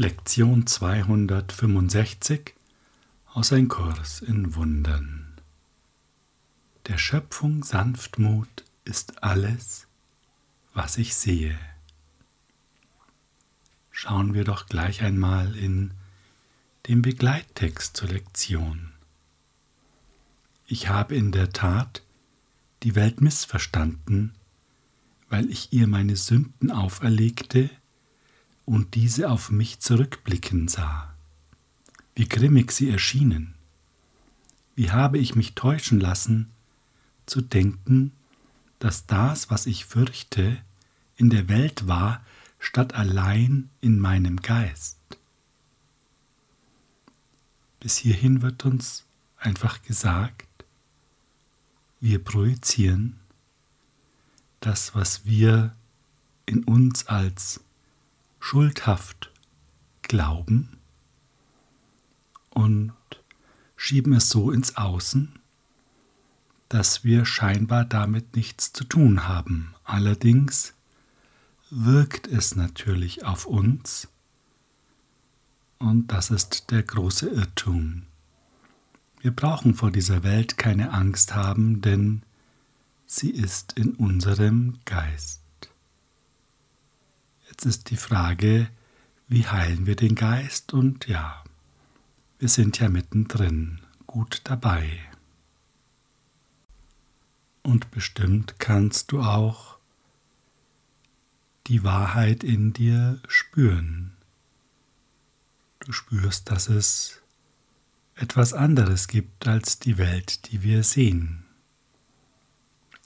Lektion 265 aus Ein Kurs in Wundern. Der Schöpfung Sanftmut ist alles, was ich sehe. Schauen wir doch gleich einmal in den Begleittext zur Lektion. Ich habe in der Tat die Welt missverstanden, weil ich ihr meine Sünden auferlegte und diese auf mich zurückblicken sah. Wie grimmig sie erschienen. Wie habe ich mich täuschen lassen, zu denken, dass das, was ich fürchte, in der Welt war, statt allein in meinem Geist. Bis hierhin wird uns einfach gesagt, wir projizieren das, was wir in uns als schuldhaft glauben und schieben es so ins Außen, dass wir scheinbar damit nichts zu tun haben. Allerdings wirkt es natürlich auf uns und das ist der große Irrtum. Wir brauchen vor dieser Welt keine Angst haben, denn sie ist in unserem Geist. Jetzt ist die Frage, wie heilen wir den Geist? Und ja, wir sind ja mittendrin, gut dabei. Und bestimmt kannst du auch die Wahrheit in dir spüren. Du spürst, dass es etwas anderes gibt als die Welt, die wir sehen.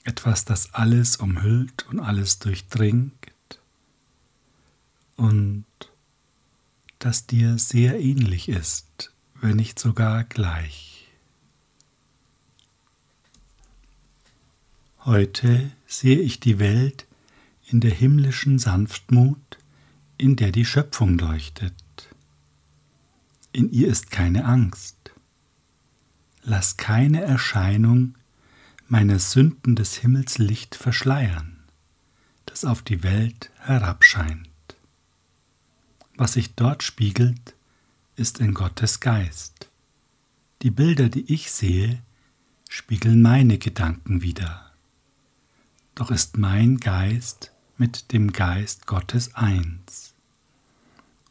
Etwas, das alles umhüllt und alles durchdringt und das dir sehr ähnlich ist, wenn nicht sogar gleich. Heute sehe ich die Welt in der himmlischen Sanftmut, in der die Schöpfung leuchtet. In ihr ist keine Angst. Lass keine Erscheinung meiner Sünden des Himmels Licht verschleiern, das auf die Welt herabscheint. Was sich dort spiegelt, ist in Gottes Geist. Die Bilder, die ich sehe, spiegeln meine Gedanken wider. Doch ist mein Geist mit dem Geist Gottes eins.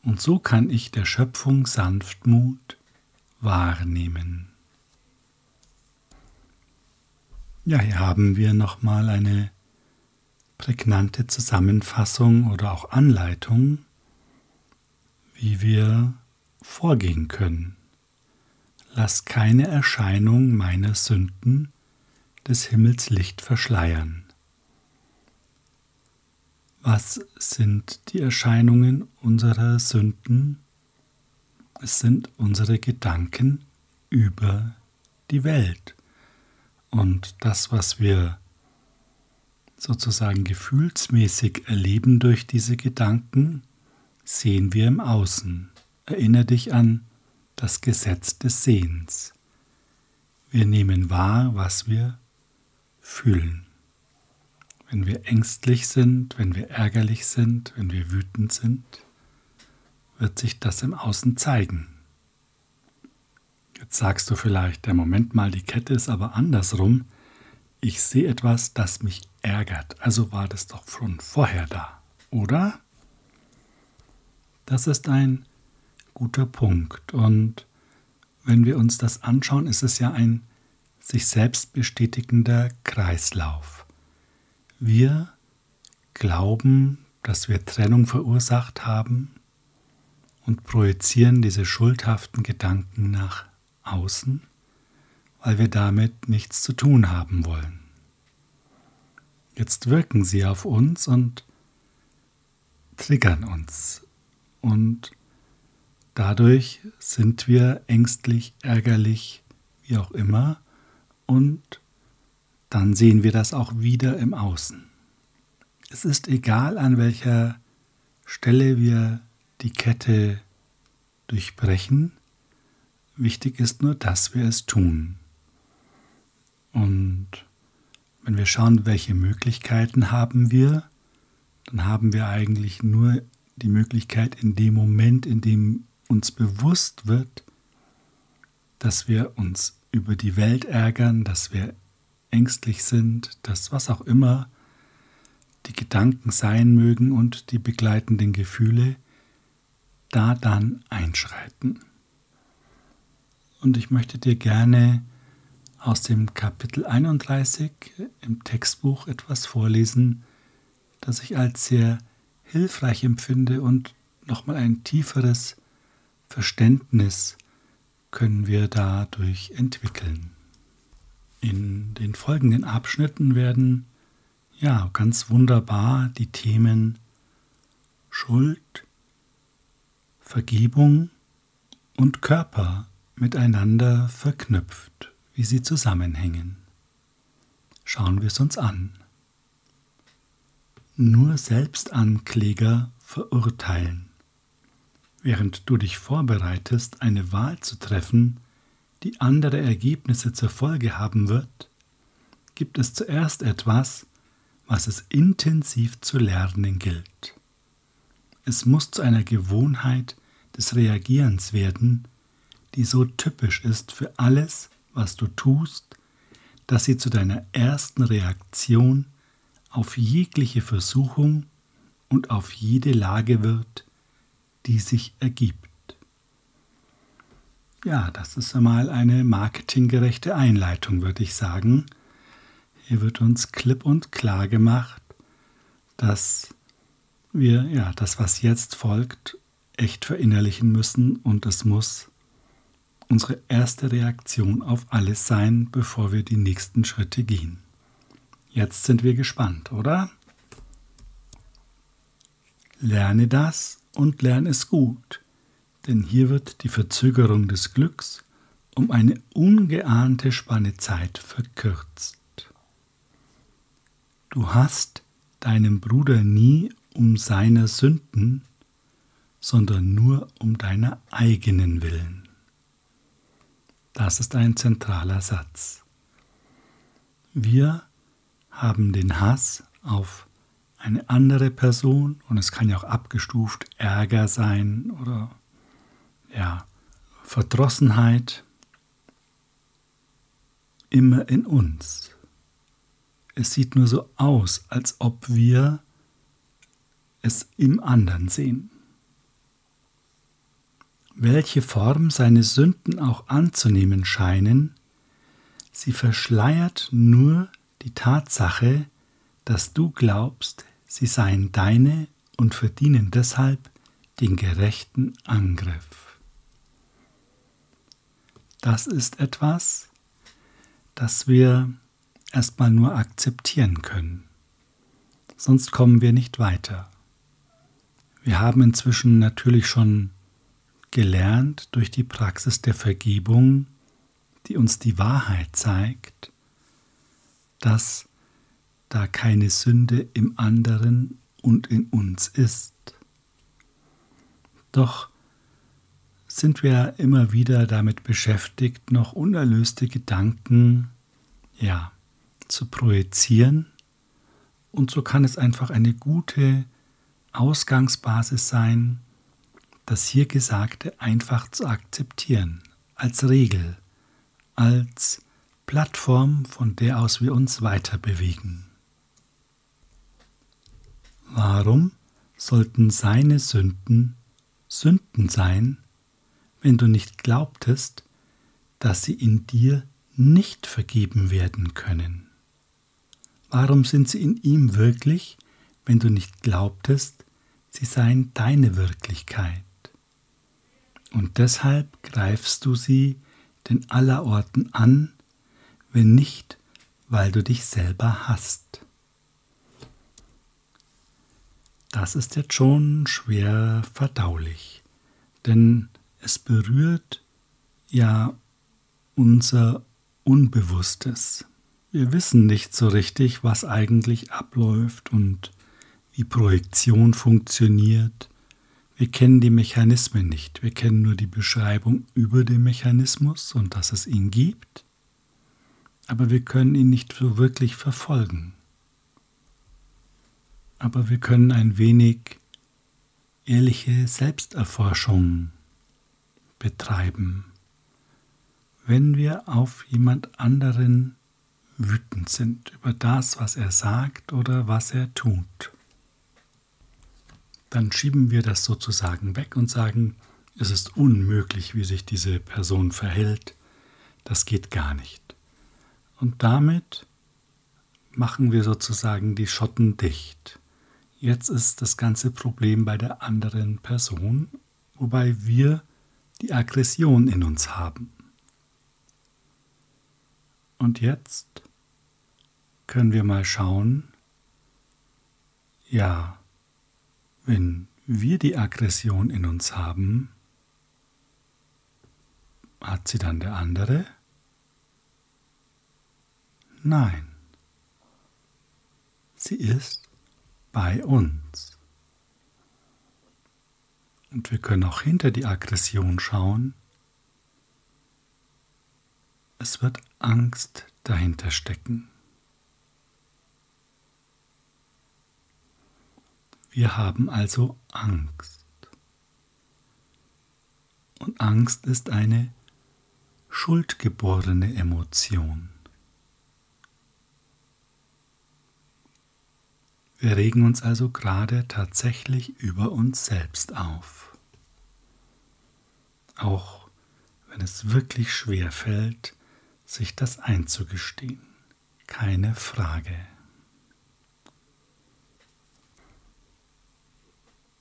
Und so kann ich der Schöpfung Sanftmut wahrnehmen. Ja, hier haben wir nochmal eine prägnante Zusammenfassung oder auch Anleitung wie wir vorgehen können. Lass keine Erscheinung meiner Sünden des Himmels Licht verschleiern. Was sind die Erscheinungen unserer Sünden? Es sind unsere Gedanken über die Welt. Und das, was wir sozusagen gefühlsmäßig erleben durch diese Gedanken, sehen wir im Außen. Erinnere dich an das Gesetz des Sehens. Wir nehmen wahr, was wir fühlen. Wenn wir ängstlich sind, wenn wir ärgerlich sind, wenn wir wütend sind, wird sich das im Außen zeigen. Jetzt sagst du vielleicht, der Moment mal, die Kette ist aber andersrum. Ich sehe etwas, das mich ärgert. Also war das doch schon vorher da, oder? Das ist ein guter Punkt. Und wenn wir uns das anschauen, ist es ja ein sich selbst bestätigender Kreislauf. Wir glauben, dass wir Trennung verursacht haben und projizieren diese schuldhaften Gedanken nach außen, weil wir damit nichts zu tun haben wollen. Jetzt wirken sie auf uns und triggern uns und dadurch sind wir ängstlich, ärgerlich, wie auch immer und dann sehen wir das auch wieder im Außen. Es ist egal, an welcher Stelle wir die Kette durchbrechen. Wichtig ist nur, dass wir es tun. Und wenn wir schauen, welche Möglichkeiten haben wir, dann haben wir eigentlich nur die Möglichkeit in dem Moment, in dem uns bewusst wird, dass wir uns über die Welt ärgern, dass wir ängstlich sind, dass was auch immer die Gedanken sein mögen und die begleitenden Gefühle, da dann einschreiten. Und ich möchte dir gerne aus dem Kapitel 31 im Textbuch etwas vorlesen, das ich als sehr hilfreich empfinde und nochmal ein tieferes Verständnis können wir dadurch entwickeln. In den folgenden Abschnitten werden ja ganz wunderbar die Themen Schuld, Vergebung und Körper miteinander verknüpft, wie sie zusammenhängen. Schauen wir es uns an. Nur Selbstankläger verurteilen. Während du dich vorbereitest, eine Wahl zu treffen, die andere Ergebnisse zur Folge haben wird, gibt es zuerst etwas, was es intensiv zu lernen gilt. Es muss zu einer Gewohnheit des Reagierens werden, die so typisch ist für alles, was du tust, dass sie zu deiner ersten Reaktion auf jegliche Versuchung und auf jede Lage wird, die sich ergibt. Ja, das ist einmal eine marketinggerechte Einleitung, würde ich sagen. Hier wird uns klipp und klar gemacht, dass wir ja das, was jetzt folgt, echt verinnerlichen müssen und es muss unsere erste Reaktion auf alles sein, bevor wir die nächsten Schritte gehen. Jetzt sind wir gespannt, oder? Lerne das und lerne es gut denn hier wird die Verzögerung des Glücks um eine ungeahnte Spanne Zeit verkürzt. Du hast deinem Bruder nie um seiner Sünden, sondern nur um deiner eigenen Willen. Das ist ein zentraler Satz. Wir haben den Hass auf eine andere Person und es kann ja auch abgestuft Ärger sein oder ja, Verdrossenheit immer in uns. Es sieht nur so aus, als ob wir es im anderen sehen. Welche Form seine Sünden auch anzunehmen scheinen, sie verschleiert nur die Tatsache, dass du glaubst, sie seien deine und verdienen deshalb den gerechten Angriff. Das ist etwas, das wir erstmal nur akzeptieren können. Sonst kommen wir nicht weiter. Wir haben inzwischen natürlich schon gelernt durch die Praxis der Vergebung, die uns die Wahrheit zeigt, dass da keine Sünde im anderen und in uns ist. Doch sind wir immer wieder damit beschäftigt, noch unerlöste Gedanken ja, zu projizieren. Und so kann es einfach eine gute Ausgangsbasis sein, das hier Gesagte einfach zu akzeptieren, als Regel, als Plattform, von der aus wir uns weiter bewegen. Warum sollten seine Sünden Sünden sein, wenn du nicht glaubtest, dass sie in dir nicht vergeben werden können? Warum sind sie in ihm wirklich, wenn du nicht glaubtest, sie seien deine Wirklichkeit? Und deshalb greifst du sie den allerorten an, wenn nicht, weil du dich selber hast. Das ist jetzt schon schwer verdaulich, denn es berührt ja unser Unbewusstes. Wir wissen nicht so richtig, was eigentlich abläuft und wie Projektion funktioniert. Wir kennen die Mechanismen nicht. Wir kennen nur die Beschreibung über den Mechanismus und dass es ihn gibt, aber wir können ihn nicht so wirklich verfolgen. Aber wir können ein wenig ehrliche Selbsterforschung betreiben, wenn wir auf jemand anderen wütend sind über das, was er sagt oder was er tut. Dann schieben wir das sozusagen weg und sagen, es ist unmöglich, wie sich diese Person verhält, das geht gar nicht. Und damit machen wir sozusagen die Schotten dicht. Jetzt ist das ganze Problem bei der anderen Person, wobei wir die Aggression in uns haben. Und jetzt können wir mal schauen, ja, wenn wir die Aggression in uns haben, hat sie dann der andere? Nein. Sie ist bei uns. Und wir können auch hinter die Aggression schauen. Es wird Angst dahinter stecken. Wir haben also Angst. Und Angst ist eine schuldgeborene Emotion. Wir regen uns also gerade tatsächlich über uns selbst auf. Auch wenn es wirklich schwer fällt, sich das einzugestehen. Keine Frage.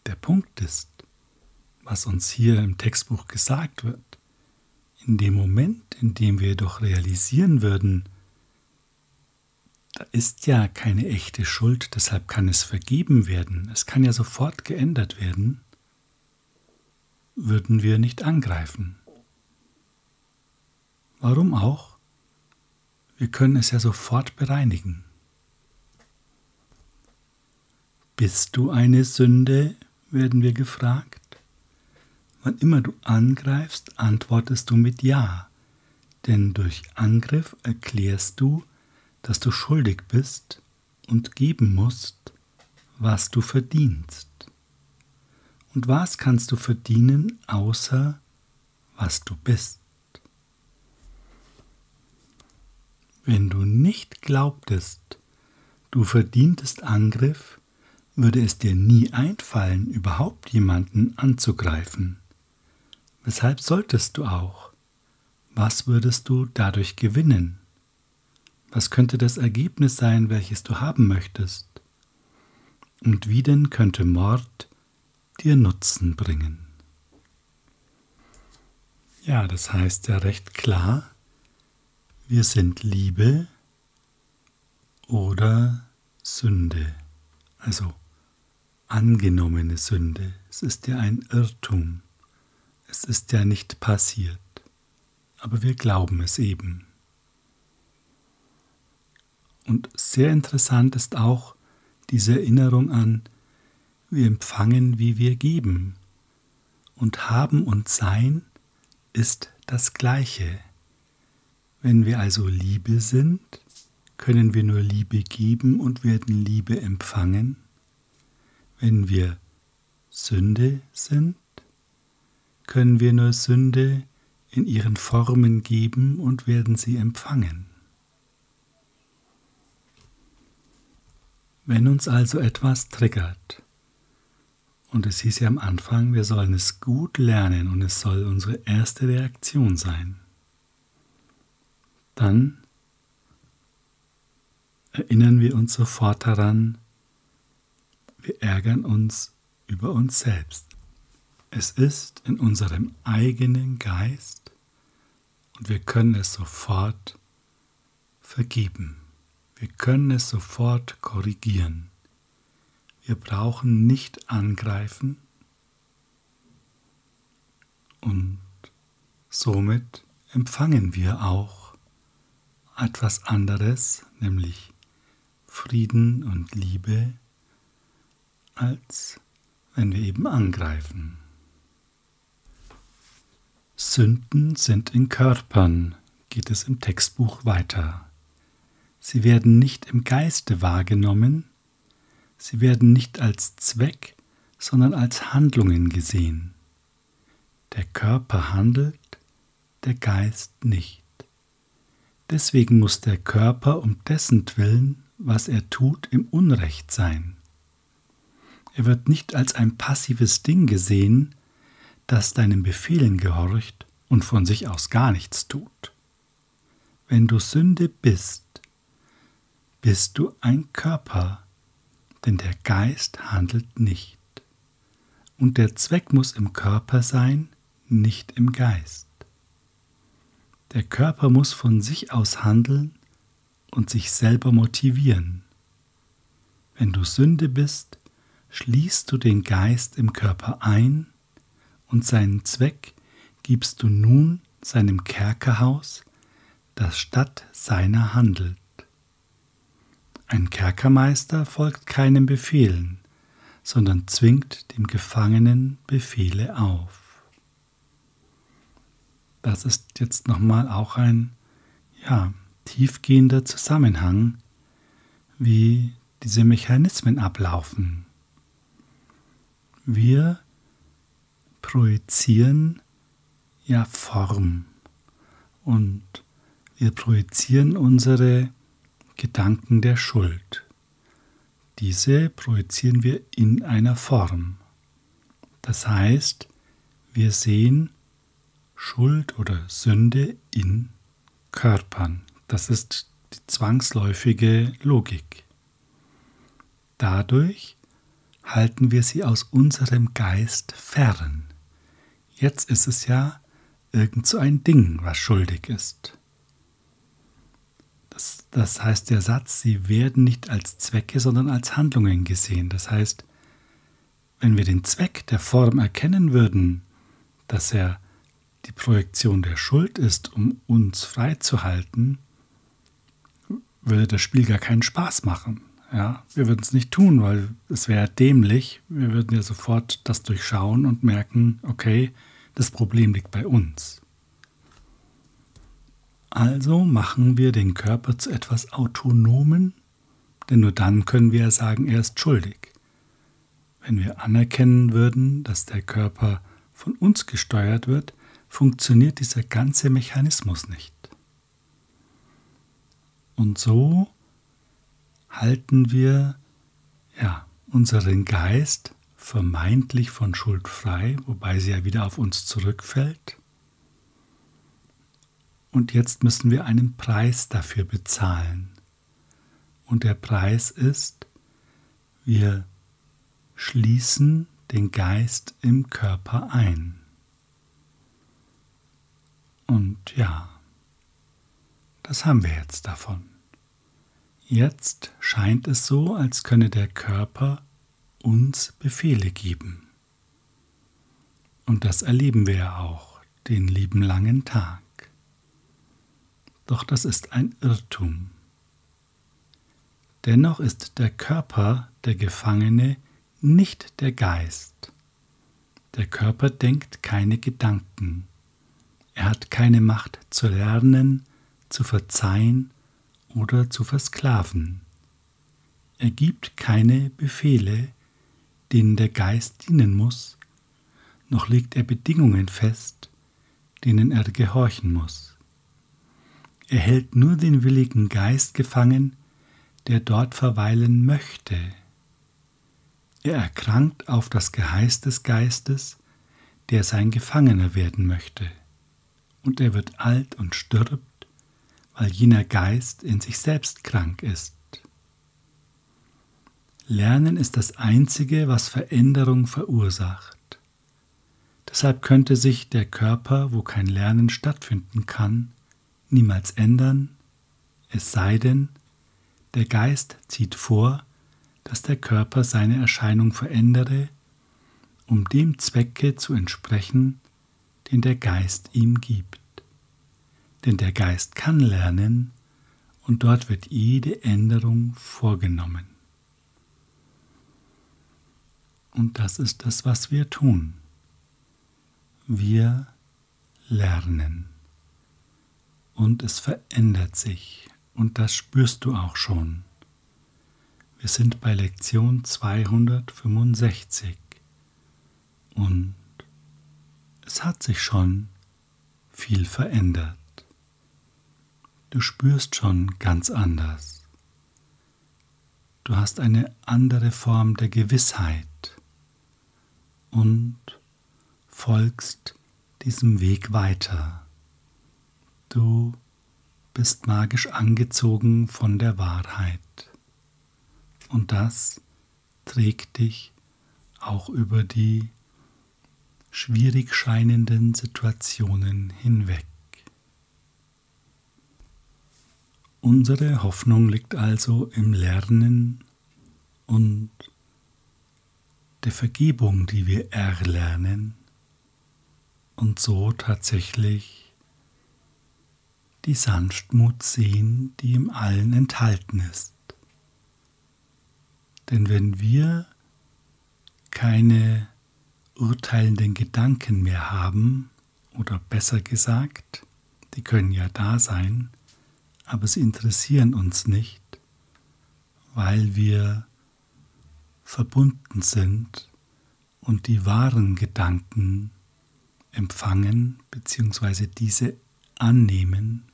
Der Punkt ist, was uns hier im Textbuch gesagt wird, in dem Moment, in dem wir doch realisieren würden, da ist ja keine echte Schuld, deshalb kann es vergeben werden, es kann ja sofort geändert werden, würden wir nicht angreifen. Warum auch? Wir können es ja sofort bereinigen. Bist du eine Sünde? werden wir gefragt. Wann immer du angreifst, antwortest du mit Ja, denn durch Angriff erklärst du, dass du schuldig bist und geben musst, was du verdienst. Und was kannst du verdienen, außer was du bist? Wenn du nicht glaubtest, du verdientest Angriff, würde es dir nie einfallen, überhaupt jemanden anzugreifen. Weshalb solltest du auch? Was würdest du dadurch gewinnen? Was könnte das Ergebnis sein, welches du haben möchtest? Und wie denn könnte Mord dir Nutzen bringen? Ja, das heißt ja recht klar, wir sind Liebe oder Sünde. Also angenommene Sünde. Es ist ja ein Irrtum. Es ist ja nicht passiert. Aber wir glauben es eben. Und sehr interessant ist auch diese Erinnerung an, wir empfangen, wie wir geben. Und haben und sein ist das Gleiche. Wenn wir also Liebe sind, können wir nur Liebe geben und werden Liebe empfangen. Wenn wir Sünde sind, können wir nur Sünde in ihren Formen geben und werden sie empfangen. Wenn uns also etwas triggert, und es hieß ja am Anfang, wir sollen es gut lernen und es soll unsere erste Reaktion sein, dann erinnern wir uns sofort daran, wir ärgern uns über uns selbst. Es ist in unserem eigenen Geist und wir können es sofort vergeben. Wir können es sofort korrigieren. Wir brauchen nicht angreifen und somit empfangen wir auch etwas anderes, nämlich Frieden und Liebe als wenn wir eben angreifen. Sünden sind in Körpern, geht es im Textbuch weiter. Sie werden nicht im Geiste wahrgenommen, sie werden nicht als Zweck, sondern als Handlungen gesehen. Der Körper handelt, der Geist nicht. Deswegen muss der Körper um dessen Willen, was er tut, im Unrecht sein. Er wird nicht als ein passives Ding gesehen, das deinen Befehlen gehorcht und von sich aus gar nichts tut. Wenn du Sünde bist, bist du ein Körper, denn der Geist handelt nicht. Und der Zweck muss im Körper sein, nicht im Geist. Der Körper muss von sich aus handeln und sich selber motivieren. Wenn du Sünde bist, schließt du den Geist im Körper ein und seinen Zweck gibst du nun seinem Kerkerhaus, das statt seiner handelt. Ein Kerkermeister folgt keinen Befehlen, sondern zwingt dem Gefangenen Befehle auf. Das ist jetzt nochmal auch ein ja, tiefgehender Zusammenhang, wie diese Mechanismen ablaufen. Wir projizieren ja Form und wir projizieren unsere Gedanken der Schuld. Diese projizieren wir in einer Form. Das heißt, wir sehen Schuld oder Sünde in Körpern. Das ist die zwangsläufige Logik. Dadurch halten wir sie aus unserem Geist fern. Jetzt ist es ja irgend so ein Ding, was schuldig ist. Das, heißt, der Satz, sie werden nicht als Zwecke, sondern als Handlungen gesehen. Das heißt, wenn wir den Zweck der Form erkennen würden, dass er die Projektion der Schuld ist, um uns freizuhalten, würde das Spiel gar keinen Spaß machen. Ja, wir würden es nicht tun, weil es wäre dämlich. Wir würden ja sofort das durchschauen und merken, okay, das Problem liegt bei uns. Also machen wir den Körper zu etwas Autonomen, denn nur dann können wir sagen, er ist schuldig. Wenn wir anerkennen würden, dass der Körper von uns gesteuert wird, funktioniert dieser ganze Mechanismus nicht. Und so halten wir ja, unseren Geist vermeintlich von Schuld frei, wobei sie ja wieder auf uns zurückfällt. Und jetzt müssen wir einen Preis dafür bezahlen. Und der Preis ist, wir schließen den Geist im Körper ein. Und ja, das haben wir jetzt davon. Jetzt scheint es so, als könne der Körper uns Befehle geben. Und das erleben wir ja auch den lieben langen Tag. Doch das ist ein Irrtum. Dennoch ist der Körper der Gefangene nicht der Geist. Der Körper denkt keine Gedanken. Er hat keine Macht zu lernen, zu verzeihen oder zu versklaven. Er gibt keine Befehle, denen der Geist dienen muss, noch legt er Bedingungen fest, denen er gehorchen muss. Er hält nur den willigen Geist gefangen, der dort verweilen möchte. Er erkrankt auf das Geheiß des Geistes, der sein Gefangener werden möchte und er wird alt und stirbt, weil jener Geist in sich selbst krank ist. Lernen ist das Einzige, was Veränderung verursacht. Deshalb könnte sich der Körper, wo kein Lernen stattfinden kann, niemals ändern, es sei denn, der Geist zieht vor, dass der Körper seine Erscheinung verändere, um dem Zwecke zu entsprechen, den der Geist ihm gibt. Denn der Geist kann lernen und dort wird jede Änderung vorgenommen. Und das ist das, was wir tun. Wir lernen. Und es verändert sich. Und das spürst du auch schon. Wir sind bei Lektion 265. Und es hat sich schon viel verändert. Du spürst schon ganz anders. Du hast eine andere Form der Gewissheit und folgst diesem Weg weiter. Du bist magisch angezogen von der Wahrheit. Und das trägt dich auch über die schwierig scheinenden Situationen hinweg. Unsere Hoffnung liegt also im Lernen und der Vergebung, die wir erlernen und so tatsächlich die Sanftmut sehen, die im Allen enthalten ist. Denn wenn wir keine urteilenden Gedanken mehr haben, oder besser gesagt, die können ja da sein, aber sie interessieren uns nicht, weil wir verbunden sind und die wahren Gedanken empfangen bzw. diese annehmen,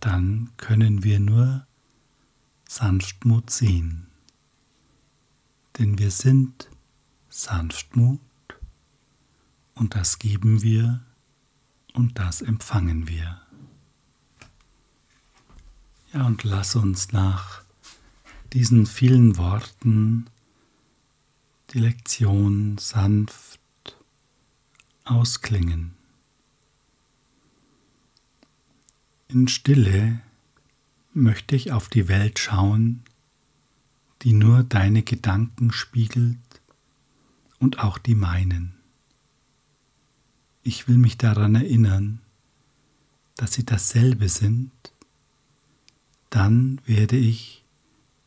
dann können wir nur Sanftmut sehen. Denn wir sind Sanftmut und das geben wir und das empfangen wir. Ja, und lass uns nach diesen vielen Worten die Lektion sanft ausklingen. In Stille möchte ich auf die Welt schauen, die nur deine Gedanken spiegelt und auch die meinen. Ich will mich daran erinnern, dass sie dasselbe sind, dann werde ich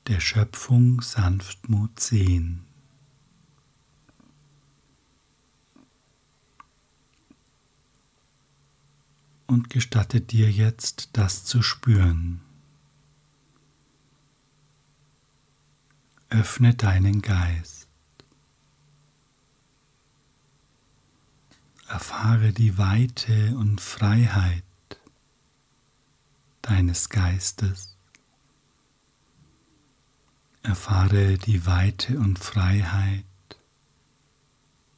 der Schöpfung Sanftmut sehen. Und gestatte dir jetzt das zu spüren. Öffne deinen Geist. Erfahre die Weite und Freiheit deines Geistes. Erfahre die Weite und Freiheit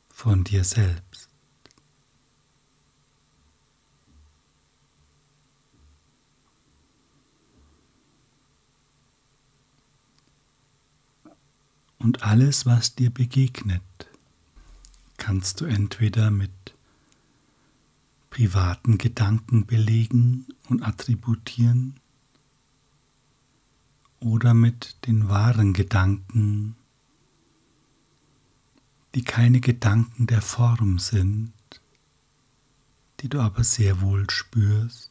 von dir selbst. Und alles, was dir begegnet, kannst du entweder mit privaten Gedanken belegen und attributieren oder mit den wahren Gedanken, die keine Gedanken der Form sind, die du aber sehr wohl spürst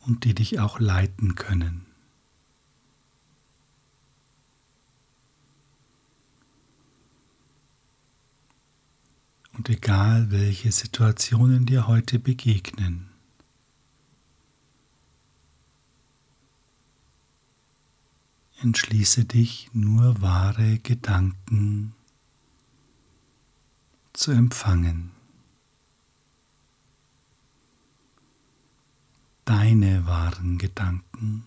und die dich auch leiten können. Egal welche Situationen dir heute begegnen, entschließe dich nur wahre Gedanken zu empfangen. Deine wahren Gedanken.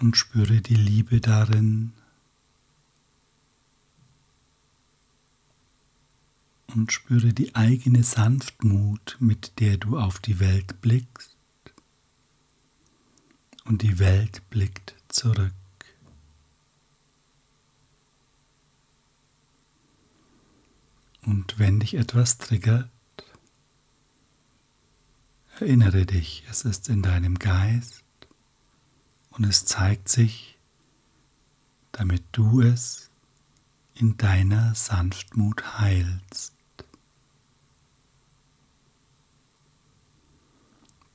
Und spüre die Liebe darin, und spüre die eigene Sanftmut, mit der du auf die Welt blickst und die Welt blickt zurück. Und wenn dich etwas triggert, erinnere dich, es ist in deinem Geist und es zeigt sich, damit du es in deiner Sanftmut heilst.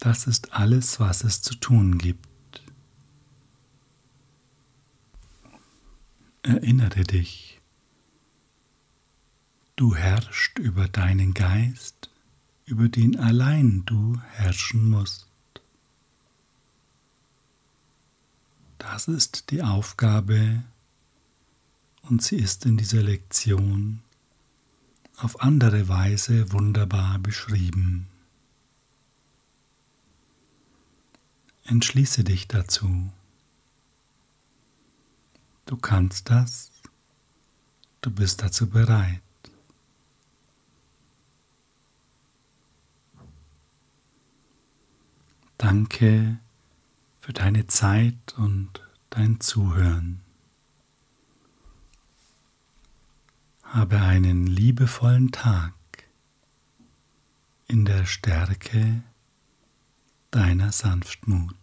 Das ist alles, was es zu tun gibt. Erinnere dich, du herrschst über deinen Geist, über den allein du herrschen musst. Das ist die Aufgabe und sie ist in dieser Lektion auf andere Weise wunderbar beschrieben. Entschließe dich dazu. Du kannst das, du bist dazu bereit. Danke für deine Zeit und dein Zuhören. Habe einen liebevollen Tag in der Stärke deiner Sanftmut.